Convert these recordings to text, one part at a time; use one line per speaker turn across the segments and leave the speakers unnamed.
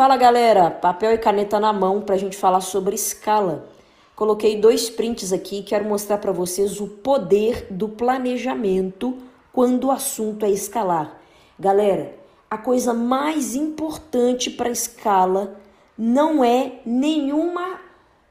Fala galera, papel e caneta na mão para a gente falar sobre escala. Coloquei dois prints aqui quero mostrar para vocês o poder do planejamento quando o assunto é escalar. Galera, a coisa mais importante para escala não é nenhuma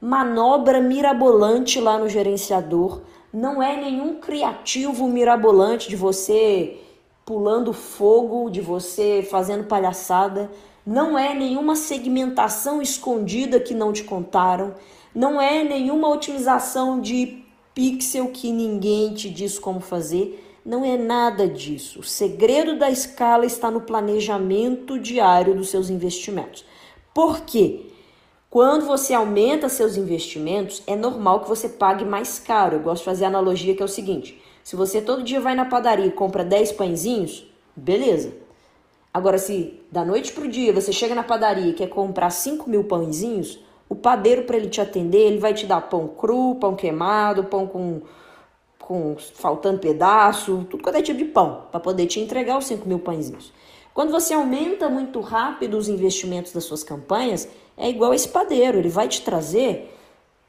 manobra mirabolante lá no gerenciador, não é nenhum criativo mirabolante de você pulando fogo, de você fazendo palhaçada não é nenhuma segmentação escondida que não te contaram, não é nenhuma otimização de pixel que ninguém te diz como fazer, não é nada disso. O segredo da escala está no planejamento diário dos seus investimentos. Por quê? Quando você aumenta seus investimentos, é normal que você pague mais caro. Eu gosto de fazer a analogia que é o seguinte: se você todo dia vai na padaria e compra 10 pãezinhos, beleza. Agora, se da noite para o dia você chega na padaria e quer comprar 5 mil pãezinhos, o padeiro, para ele te atender, ele vai te dar pão cru, pão queimado, pão com, com faltando pedaço, tudo quanto é tipo de pão, para poder te entregar os 5 mil pãezinhos. Quando você aumenta muito rápido os investimentos das suas campanhas, é igual esse padeiro, ele vai te trazer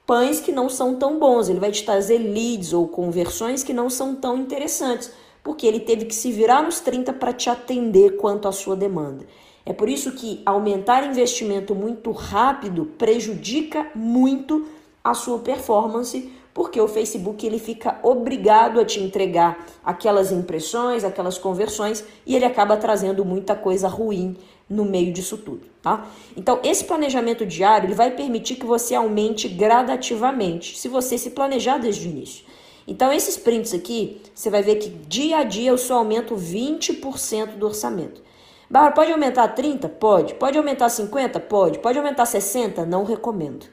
pães que não são tão bons, ele vai te trazer leads ou conversões que não são tão interessantes porque ele teve que se virar nos 30 para te atender quanto à sua demanda. É por isso que aumentar investimento muito rápido prejudica muito a sua performance, porque o Facebook ele fica obrigado a te entregar aquelas impressões, aquelas conversões e ele acaba trazendo muita coisa ruim no meio disso tudo, tá? Então, esse planejamento diário ele vai permitir que você aumente gradativamente, se você se planejar desde o início. Então, esses prints aqui, você vai ver que dia a dia eu só aumento 20% do orçamento. Barra, pode aumentar 30%? Pode. Pode aumentar 50%? Pode. Pode aumentar 60%? Não recomendo.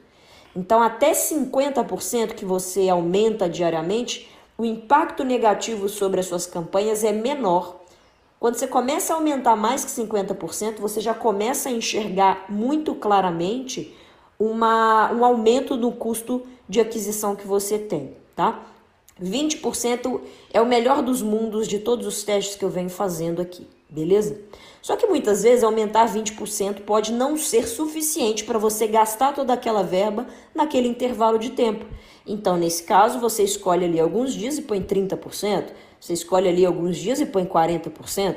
Então, até 50% que você aumenta diariamente, o impacto negativo sobre as suas campanhas é menor. Quando você começa a aumentar mais que 50%, você já começa a enxergar muito claramente uma, um aumento no custo de aquisição que você tem, tá? 20% é o melhor dos mundos de todos os testes que eu venho fazendo aqui, beleza? Só que muitas vezes aumentar 20% pode não ser suficiente para você gastar toda aquela verba naquele intervalo de tempo. Então, nesse caso, você escolhe ali alguns dias e põe 30%, você escolhe ali alguns dias e põe 40%.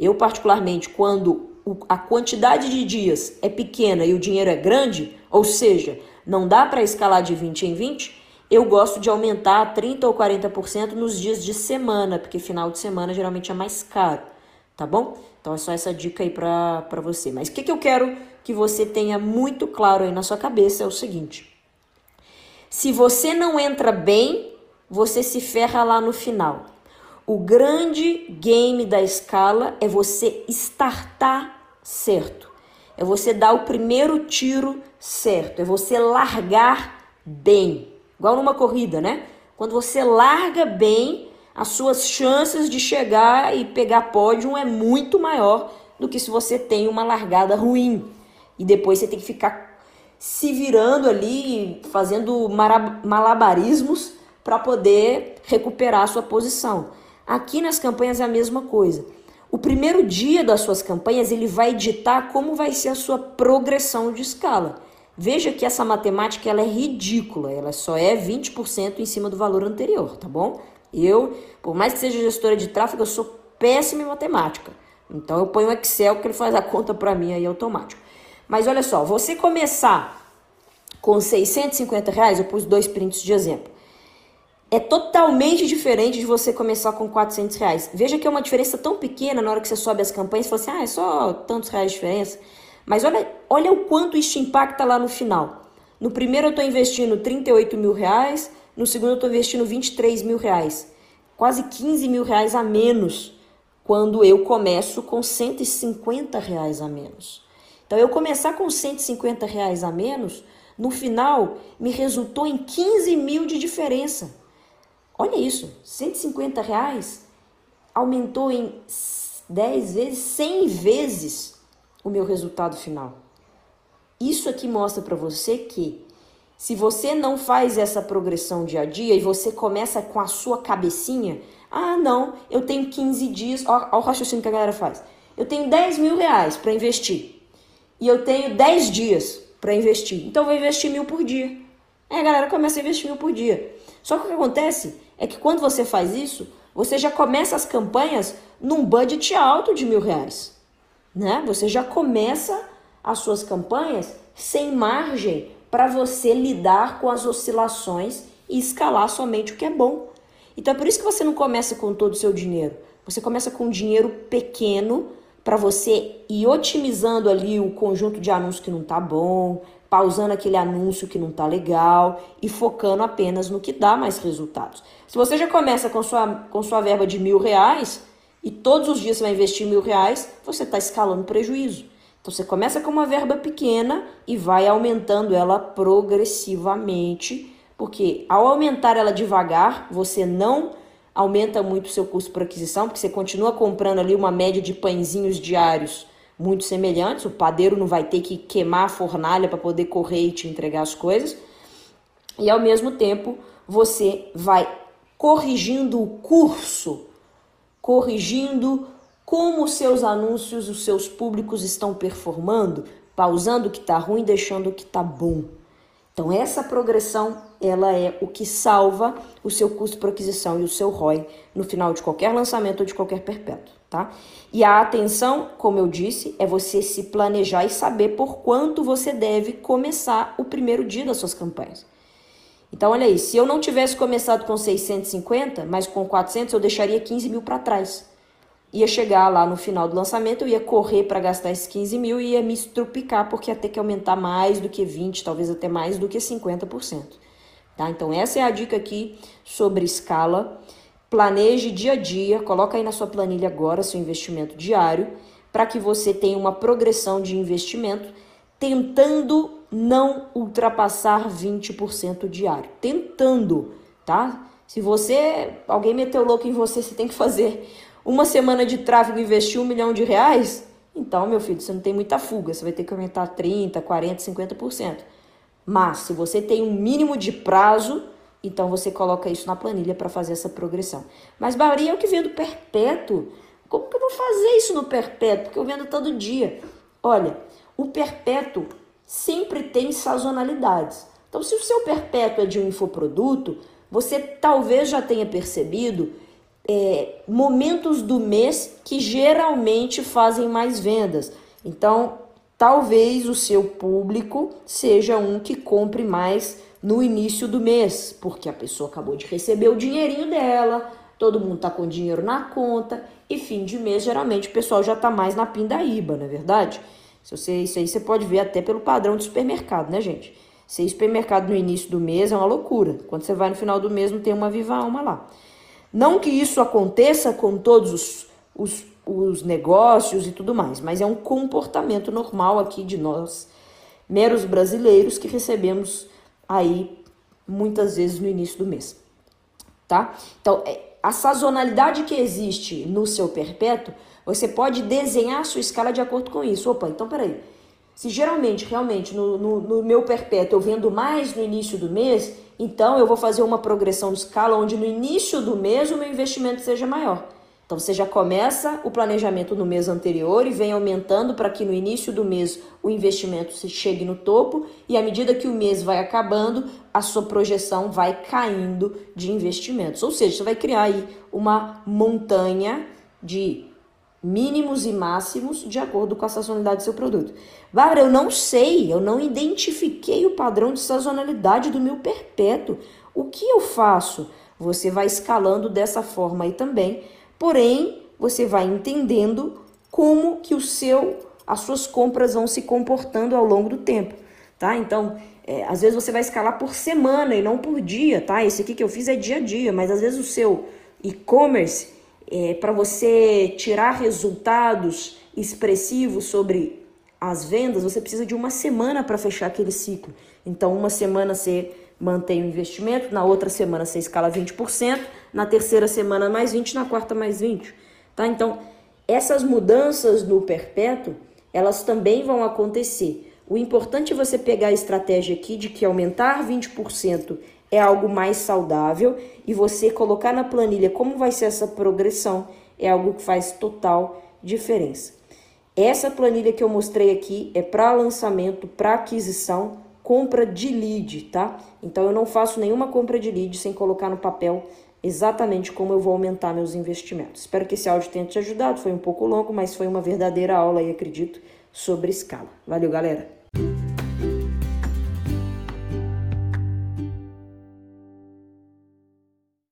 Eu, particularmente, quando a quantidade de dias é pequena e o dinheiro é grande, ou seja, não dá para escalar de 20 em 20, eu gosto de aumentar 30% ou 40% nos dias de semana, porque final de semana geralmente é mais caro, tá bom? Então é só essa dica aí pra, você. Mas o que, que eu quero que você tenha muito claro aí na sua cabeça é o seguinte: se você não entra bem, você se ferra lá no final. O grande game da escala é você startar certo. É você dar o primeiro tiro certo, é você largar bem. Igual numa corrida, né? Quando você larga bem, as suas chances de chegar e pegar pódio é muito maior do que se você tem uma largada ruim. E depois você tem que ficar se virando ali, fazendo malabarismos para poder recuperar a sua posição. Aqui nas campanhas é a mesma coisa. O primeiro dia das suas campanhas ele vai ditar como vai ser a sua progressão de escala. Veja que essa matemática ela é ridícula, ela só é 20% em cima do valor anterior, tá bom? Eu, por mais que seja gestora de tráfego, eu sou péssima em matemática. Então eu ponho o Excel que ele faz a conta para mim aí automático. Mas olha só, você começar com 650 reais, eu pus dois prints de exemplo. É totalmente diferente de você começar com 400 reais. Veja que é uma diferença tão pequena na hora que você sobe as campanhas, você fala assim, ah, é só tantos reais de diferença. Mas olha, olha o quanto isso impacta lá no final. No primeiro eu estou investindo 38 mil reais, no segundo eu estou investindo 23 mil reais. Quase 15 mil reais a menos quando eu começo com 150 reais a menos. Então, eu começar com 150 reais a menos, no final me resultou em 15 mil de diferença. Olha isso, 150 reais aumentou em 10 vezes, 100 vezes o meu resultado final. Isso aqui mostra para você que se você não faz essa progressão dia a dia e você começa com a sua cabecinha, ah, não, eu tenho 15 dias, olha o raciocínio que a galera faz. Eu tenho 10 mil reais para investir. e eu tenho 10 dias para investir. Então eu vou investir mil por dia. É, a galera começa a investir mil por dia. Só que o que acontece é que quando você faz isso, você já começa as campanhas num budget alto de mil reais. Né? Você já começa as suas campanhas sem margem para você lidar com as oscilações e escalar somente o que é bom. Então é por isso que você não começa com todo o seu dinheiro. Você começa com um dinheiro pequeno para você ir otimizando ali o conjunto de anúncios que não tá bom, pausando aquele anúncio que não tá legal e focando apenas no que dá mais resultados. Se você já começa com sua, com sua verba de mil reais e todos os dias você vai investir mil reais, você está escalando prejuízo. Então você começa com uma verba pequena e vai aumentando ela progressivamente, porque ao aumentar ela devagar, você não aumenta muito o seu custo por aquisição, porque você continua comprando ali uma média de pãezinhos diários muito semelhantes. O padeiro não vai ter que queimar a fornalha para poder correr e te entregar as coisas. E ao mesmo tempo, você vai corrigindo o curso, corrigindo como seus anúncios, os seus públicos estão performando, pausando o que está ruim, deixando o que está bom. Então essa progressão, ela é o que salva o seu custo por aquisição e o seu ROI no final de qualquer lançamento ou de qualquer perpétuo, tá? E a atenção, como eu disse, é você se planejar e saber por quanto você deve começar o primeiro dia das suas campanhas. Então olha aí, se eu não tivesse começado com 650, mas com 400, eu deixaria 15 mil para trás ia chegar lá no final do lançamento, eu ia correr para gastar esses 15 mil e ia me estrupicar, porque ia ter que aumentar mais do que 20, talvez até mais do que 50%. Tá? Então, essa é a dica aqui sobre escala. Planeje dia a dia, coloca aí na sua planilha agora seu investimento diário, para que você tenha uma progressão de investimento, tentando não ultrapassar 20% diário. Tentando, tá? Se você, alguém meteu louco em você, você tem que fazer uma semana de tráfego investir um milhão de reais, então, meu filho, você não tem muita fuga, você vai ter que aumentar 30, 40, 50%. Mas, se você tem um mínimo de prazo, então você coloca isso na planilha para fazer essa progressão. Mas, Bahia, eu que vendo perpétuo. Como que eu vou fazer isso no perpétuo? Porque eu vendo todo dia. Olha, o perpétuo sempre tem sazonalidades. Então, se o seu perpétuo é de um infoproduto, você talvez já tenha percebido é, momentos do mês que geralmente fazem mais vendas. Então, talvez o seu público seja um que compre mais no início do mês, porque a pessoa acabou de receber o dinheirinho dela, todo mundo tá com dinheiro na conta, e fim de mês geralmente o pessoal já tá mais na pindaíba, não é verdade? Se você, isso aí você pode ver até pelo padrão de supermercado, né, gente? Se supermercado no início do mês é uma loucura. Quando você vai no final do mês, não tem uma viva alma lá. Não que isso aconteça com todos os, os, os negócios e tudo mais, mas é um comportamento normal aqui de nós, meros brasileiros, que recebemos aí muitas vezes no início do mês. Tá? Então, é, a sazonalidade que existe no seu perpétuo, você pode desenhar a sua escala de acordo com isso. Opa, então peraí. Se geralmente, realmente, no, no, no meu perpétuo eu vendo mais no início do mês, então eu vou fazer uma progressão de escala onde no início do mês o meu investimento seja maior. Então você já começa o planejamento no mês anterior e vem aumentando para que no início do mês o investimento chegue no topo e à medida que o mês vai acabando, a sua projeção vai caindo de investimentos. Ou seja, você vai criar aí uma montanha de mínimos e máximos de acordo com a sazonalidade do seu produto. Bárbara, eu não sei, eu não identifiquei o padrão de sazonalidade do meu perpétuo. O que eu faço? Você vai escalando dessa forma aí também, porém, você vai entendendo como que o seu as suas compras vão se comportando ao longo do tempo, tá? Então, é, às vezes você vai escalar por semana e não por dia, tá? Esse aqui que eu fiz é dia a dia, mas às vezes o seu e-commerce é, para você tirar resultados expressivos sobre as vendas, você precisa de uma semana para fechar aquele ciclo. Então, uma semana você mantém o investimento, na outra semana você escala 20%, na terceira semana mais 20%, na quarta mais 20%. Tá? Então, essas mudanças no perpétuo, elas também vão acontecer. O importante é você pegar a estratégia aqui de que aumentar 20% é algo mais saudável e você colocar na planilha como vai ser essa progressão é algo que faz total diferença. Essa planilha que eu mostrei aqui é para lançamento, para aquisição, compra de lead, tá? Então eu não faço nenhuma compra de lead sem colocar no papel exatamente como eu vou aumentar meus investimentos. Espero que esse áudio tenha te ajudado. Foi um pouco longo, mas foi uma verdadeira aula aí, acredito, sobre escala. Valeu, galera!